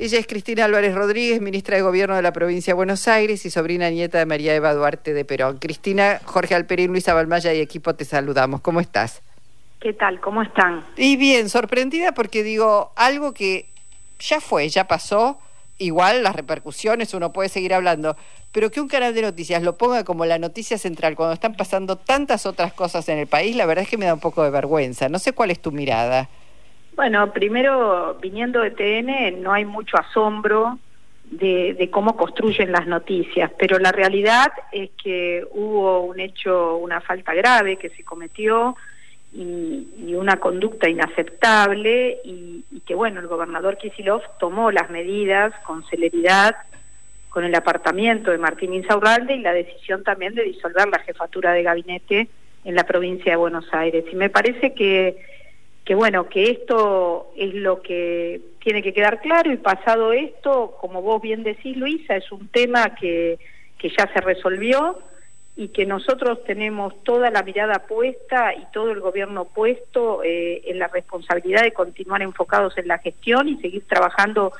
Ella es Cristina Álvarez Rodríguez, ministra de Gobierno de la provincia de Buenos Aires y sobrina nieta de María Eva Duarte de Perón. Cristina, Jorge Alperín, Luisa Balmaya y equipo te saludamos. ¿Cómo estás? ¿Qué tal? ¿Cómo están? Y bien, sorprendida porque digo, algo que ya fue, ya pasó, igual las repercusiones, uno puede seguir hablando, pero que un canal de noticias lo ponga como la noticia central cuando están pasando tantas otras cosas en el país, la verdad es que me da un poco de vergüenza. No sé cuál es tu mirada. Bueno, primero, viniendo de TN, no hay mucho asombro de, cómo construyen las noticias, pero la realidad es que hubo un hecho, una falta grave que se cometió y, una conducta inaceptable y, que, bueno, el gobernador Kisilov tomó las medidas con celeridad con el apartamiento de Martín Insaurralde y la decisión también de disolver la jefatura de gabinete en la provincia de Buenos Aires. Y me parece que que bueno, que esto es lo que tiene que quedar claro y pasado esto, como vos bien decís, Luisa, es un tema que, que ya se resolvió y que nosotros tenemos toda la mirada puesta y todo el gobierno puesto eh, en la responsabilidad de continuar enfocados en la gestión y seguir trabajando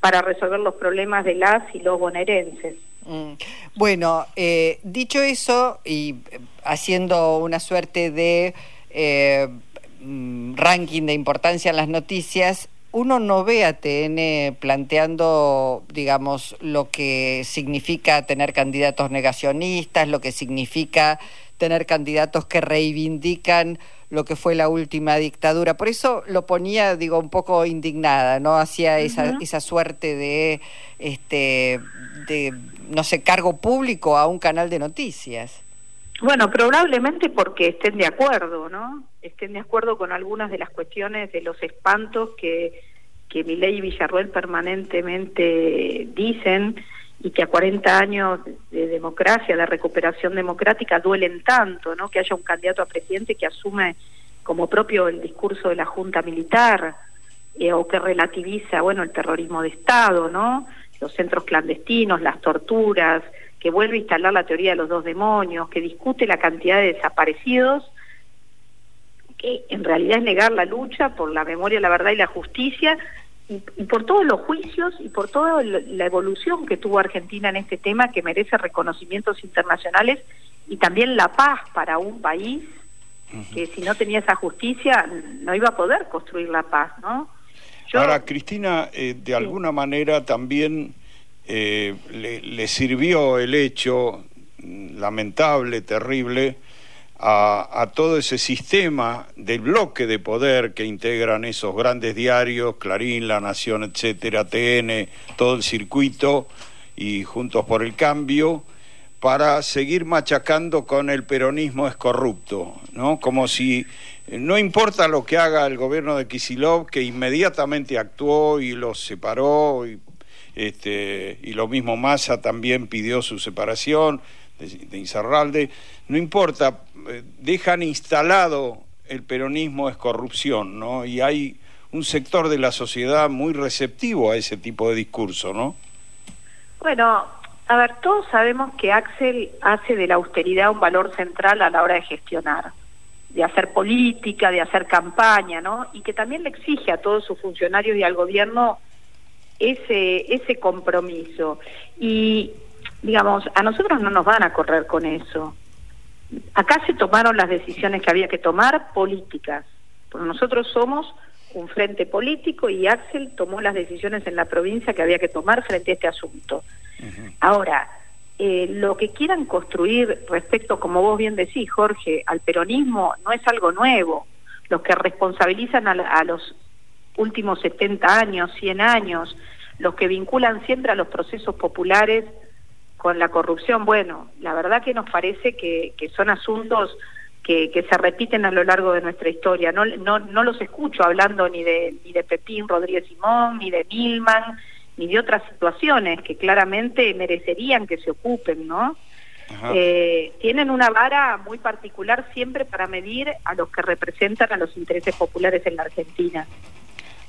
para resolver los problemas de las y los bonaerenses. Mm. Bueno, eh, dicho eso y eh, haciendo una suerte de Mm, ranking de importancia en las noticias, uno no ve a TN planteando, digamos, lo que significa tener candidatos negacionistas, lo que significa tener candidatos que reivindican lo que fue la última dictadura. Por eso lo ponía, digo, un poco indignada, ¿no? Hacía esa, esa suerte de, este, de, no sé, cargo público a un canal de noticias. Bueno, probablemente porque estén de acuerdo, ¿no? Estén de acuerdo con algunas de las cuestiones de los espantos que, que Milei y Villarruel permanentemente dicen y que a 40 años de democracia, de recuperación democrática, duelen tanto, ¿no? Que haya un candidato a presidente que asume como propio el discurso de la Junta Militar eh, o que relativiza, bueno, el terrorismo de Estado, ¿no? Los centros clandestinos, las torturas, que vuelve a instalar la teoría de los dos demonios, que discute la cantidad de desaparecidos, que en realidad es negar la lucha por la memoria, la verdad y la justicia, y, por todos los juicios y por toda la evolución que tuvo Argentina en este tema, que merece reconocimientos internacionales y también la paz para un país que si no tenía esa justicia no iba a poder construir la paz, ¿no? Ahora, Cristina, eh, de alguna manera también eh, le, sirvió el hecho lamentable, terrible, a, todo ese sistema del bloque de poder que integran esos grandes diarios, Clarín, La Nación, etcétera, TN, todo el circuito y Juntos por el Cambio, para seguir machacando con el peronismo es corrupto, ¿no? Como si no importa lo que haga el gobierno de Kisilov, que inmediatamente actuó y los separó este, y lo mismo Massa también pidió su separación de, de no importa, eh, dejan instalado el peronismo es corrupción, ¿no? Y hay un sector de la sociedad muy receptivo a ese tipo de discurso, ¿no? Bueno, a ver, todos sabemos que Axel hace de la austeridad un valor central a la hora de gestionar, de hacer política, de hacer campaña, ¿no? Y que también le exige a todos sus funcionarios y al gobierno ese, ese compromiso. Y, digamos, a nosotros no nos van a correr con eso. Acá se tomaron las decisiones que había que tomar políticas, porque nosotros somos un frente político y Axel tomó las decisiones en la provincia que había que tomar frente a este asunto. Ahora, eh, lo que quieran construir respecto, como vos bien decís, Jorge, al peronismo no es algo nuevo. Los que responsabilizan a, a los últimos 70 años, 100 años, los que vinculan siempre a los procesos populares con la corrupción, bueno, la verdad que nos parece que, que son asuntos que, que, se repiten a lo largo de nuestra historia. No, no, no los escucho hablando ni de, ni de Pepín Rodríguez Simón, ni de Milman, ni de otras situaciones que claramente merecerían que se ocupen, ¿no? Eh, tienen una vara muy particular siempre para medir a los que representan a los intereses populares en la Argentina.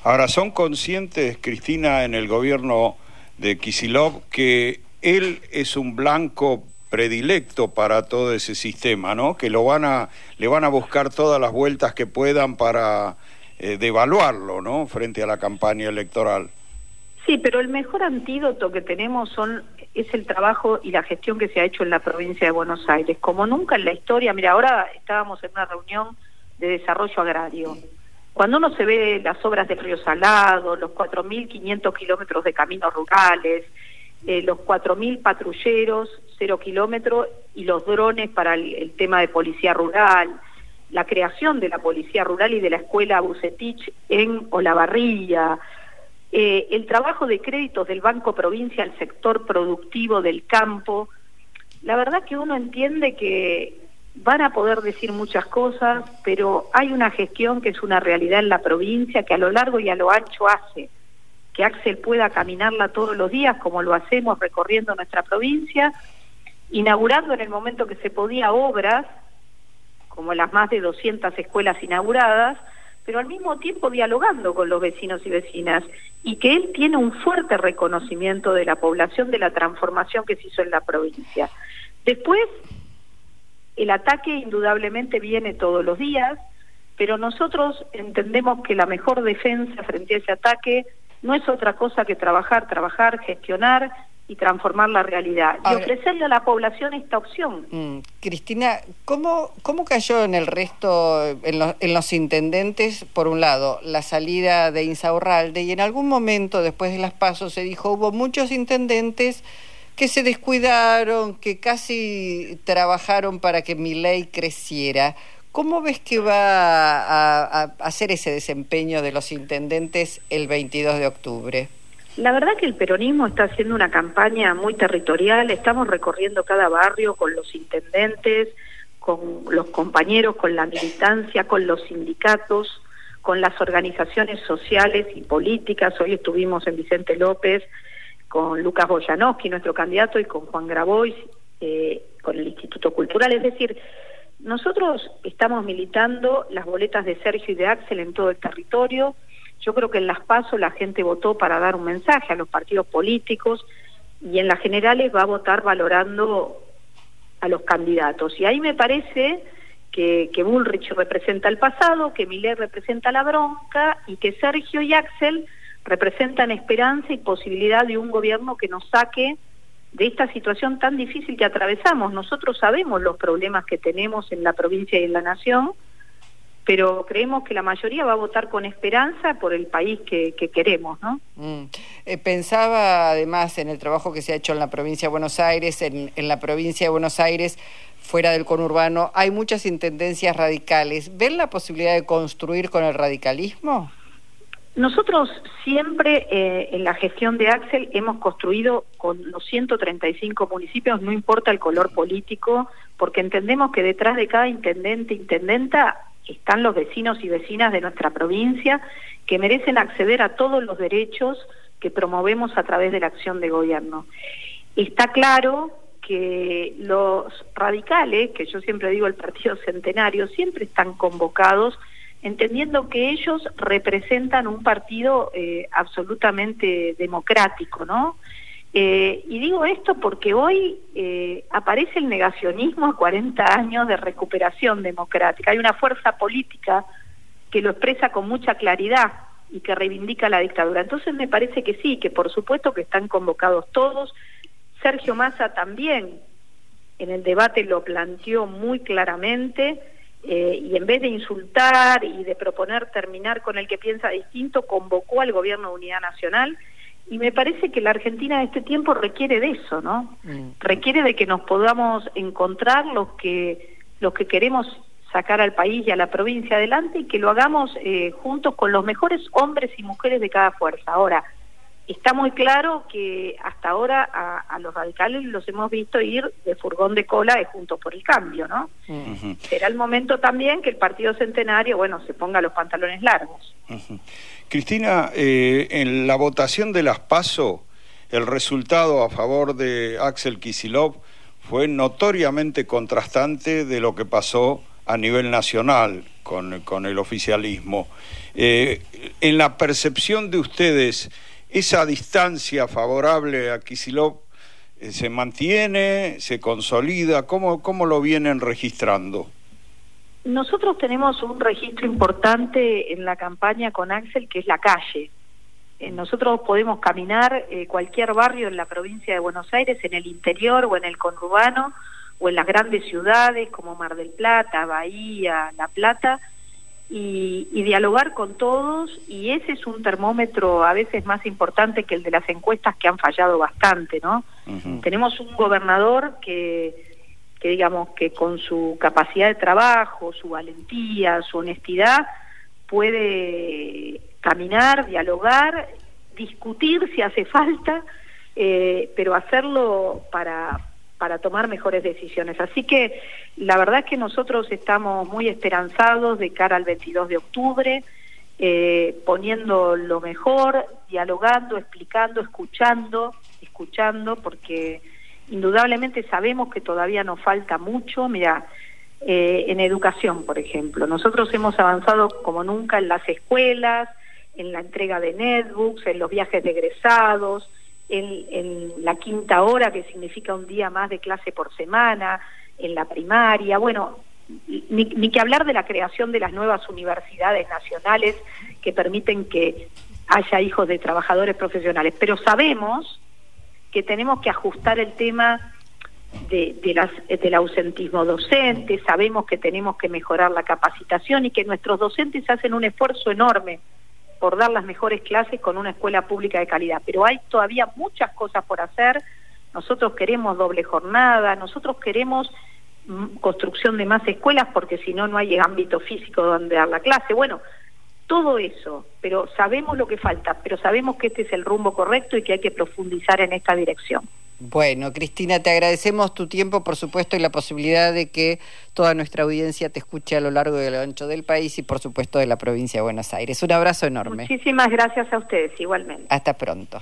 Ahora, ¿son conscientes, Cristina, en el gobierno de Kisilov, que él es un blanco predilecto para todo ese sistema, ¿no? Que lo van a, le van a buscar todas las vueltas que puedan para eh, devaluarlo, ¿no? Frente a la campaña electoral. Sí, pero el mejor antídoto que tenemos son es el trabajo y la gestión que se ha hecho en la provincia de Buenos Aires. Como nunca en la historia, mira, ahora estábamos en una reunión de desarrollo agrario. Cuando uno se ve las obras del Río Salado, los 4.500 kilómetros de caminos rurales, eh, los 4.000 patrulleros, cero kilómetros, y los drones para el, tema de policía rural, la creación de la policía rural y de la escuela Bucetich en Olavarría, eh, el trabajo de créditos del Banco Provincia al sector productivo del campo. La verdad que uno entiende que van a poder decir muchas cosas, pero hay una gestión que es una realidad en la provincia que a lo largo y a lo ancho hace que Axel pueda caminarla todos los días como lo hacemos recorriendo nuestra provincia, inaugurando en el momento que se podía obras, como las más de 200 escuelas inauguradas, pero al mismo tiempo dialogando con los vecinos y vecinas, y que él tiene un fuerte reconocimiento de la población de la transformación que se hizo en la provincia. Después, el ataque indudablemente viene todos los días, pero nosotros entendemos que la mejor defensa frente a ese ataque no es otra cosa que trabajar, trabajar, gestionar y transformar la realidad y ofrecerle a la población esta opción. Mm, Cristina, ¿cómo, ¿cómo cayó en el resto, en, en, los intendentes, por un lado, la salida de Insaurralde y en algún momento después de las pasos se dijo hubo muchos intendentes que se descuidaron, que casi trabajaron para que mi ley creciera? ¿Cómo ves que va a, a hacer ese desempeño de los intendentes el 22 de octubre? La verdad que el peronismo está haciendo una campaña muy territorial, estamos recorriendo cada barrio con los intendentes, con los compañeros, con la militancia, con los sindicatos, con las organizaciones sociales y políticas. Hoy estuvimos en Vicente López con Lucas Boyanowski, nuestro candidato, y con Juan Grabois, eh, con el Instituto Cultural. Es decir, nosotros estamos militando las boletas de Sergio y de Axel en todo el territorio, yo creo que en las PASO la gente votó para dar un mensaje a los partidos políticos y en las generales va a votar valorando a los candidatos. Y ahí me parece que, que Bullrich representa el pasado, que Millet representa la bronca y que Sergio y Axel representan esperanza y posibilidad de un gobierno que nos saque de esta situación tan difícil que atravesamos. Nosotros sabemos los problemas que tenemos en la provincia y en la nación pero creemos que la mayoría va a votar con esperanza por el país que, queremos, ¿no? Mm. Eh, pensaba además en el trabajo que se ha hecho en la provincia de Buenos Aires, en, en la provincia de Buenos Aires, fuera del conurbano, hay muchas intendencias radicales. ¿Ven la posibilidad de construir con el radicalismo? Nosotros siempre eh, en la gestión de Axel hemos construido con los 135 municipios, no importa el color político, porque entendemos que detrás de cada intendente, intendenta, están los vecinos y vecinas de nuestra provincia que merecen acceder a todos los derechos que promovemos a través de la acción de gobierno. Está claro que los radicales, que yo siempre digo el Partido Centenario, siempre están convocados entendiendo que ellos representan un partido eh, absolutamente democrático, ¿no? Eh, y digo esto porque hoy eh, aparece el negacionismo a 40 años de recuperación democrática. Hay una fuerza política que lo expresa con mucha claridad y que reivindica la dictadura. Entonces me parece que sí, que por supuesto que están convocados todos. Sergio Massa también en el debate lo planteó muy claramente eh, y en vez de insultar y de proponer terminar con el que piensa distinto, convocó al gobierno de unidad nacional y me parece que la Argentina de este tiempo requiere de eso, ¿no? Mm. Requiere de que nos podamos encontrar los que los que queremos sacar al país y a la provincia adelante y que lo hagamos eh, juntos con los mejores hombres y mujeres de cada fuerza. Ahora, está muy claro que hasta ahora a, los radicales los hemos visto ir de furgón de cola de Juntos por el Cambio, ¿no? Será el momento también que el Partido Centenario, bueno, se ponga los pantalones largos. Cristina, eh, en la votación de las PASO, el resultado a favor de Axel Kisilov fue notoriamente contrastante de lo que pasó a nivel nacional con, el oficialismo. Eh, en la percepción de ustedes, ¿esa distancia favorable a Kisilov eh, se mantiene, se consolida? ¿Cómo, ¿Cómo lo vienen registrando? Nosotros tenemos un registro importante en la campaña con Axel, que es la calle. Eh, nosotros podemos caminar eh, cualquier barrio en la provincia de Buenos Aires, en el interior o en el conurbano o en las grandes ciudades como Mar del Plata, Bahía, La Plata, y, dialogar con todos y ese es un termómetro a veces más importante que el de las encuestas que han fallado bastante, ¿no? Tenemos un gobernador que, que digamos que con su capacidad de trabajo, su valentía, su honestidad puede caminar, dialogar, discutir si hace falta, eh, pero hacerlo para, para tomar mejores decisiones. Así que la verdad es que nosotros estamos muy esperanzados de cara al 22 de octubre, eh, poniendo lo mejor, dialogando, explicando, escuchando, escuchando, porque indudablemente sabemos que todavía nos falta mucho. Mira, eh, en educación, por ejemplo, nosotros hemos avanzado como nunca en las escuelas, en la entrega de netbooks, en los viajes de egresados, en, la quinta hora, que significa un día más de clase por semana, en la primaria, bueno, ni, ni, que hablar de la creación de las nuevas universidades nacionales que permiten que haya hijos de trabajadores profesionales. Pero sabemos que tenemos que ajustar el tema de, de las, del ausentismo docente, sabemos que tenemos que mejorar la capacitación y que nuestros docentes hacen un esfuerzo enorme por dar las mejores clases con una escuela pública de calidad. Pero hay todavía muchas cosas por hacer. Nosotros queremos doble jornada, nosotros queremos mm, construcción de más escuelas porque si no, no hay ámbito físico donde dar la clase. Bueno, todo eso, pero sabemos lo que falta, pero sabemos que este es el rumbo correcto y que hay que profundizar en esta dirección. Bueno, Cristina, te agradecemos tu tiempo, por supuesto, y la posibilidad de que toda nuestra audiencia te escuche a lo largo y a lo ancho del país y, por supuesto, de la provincia de Buenos Aires. Un abrazo enorme. Muchísimas gracias a ustedes, igualmente. Hasta pronto.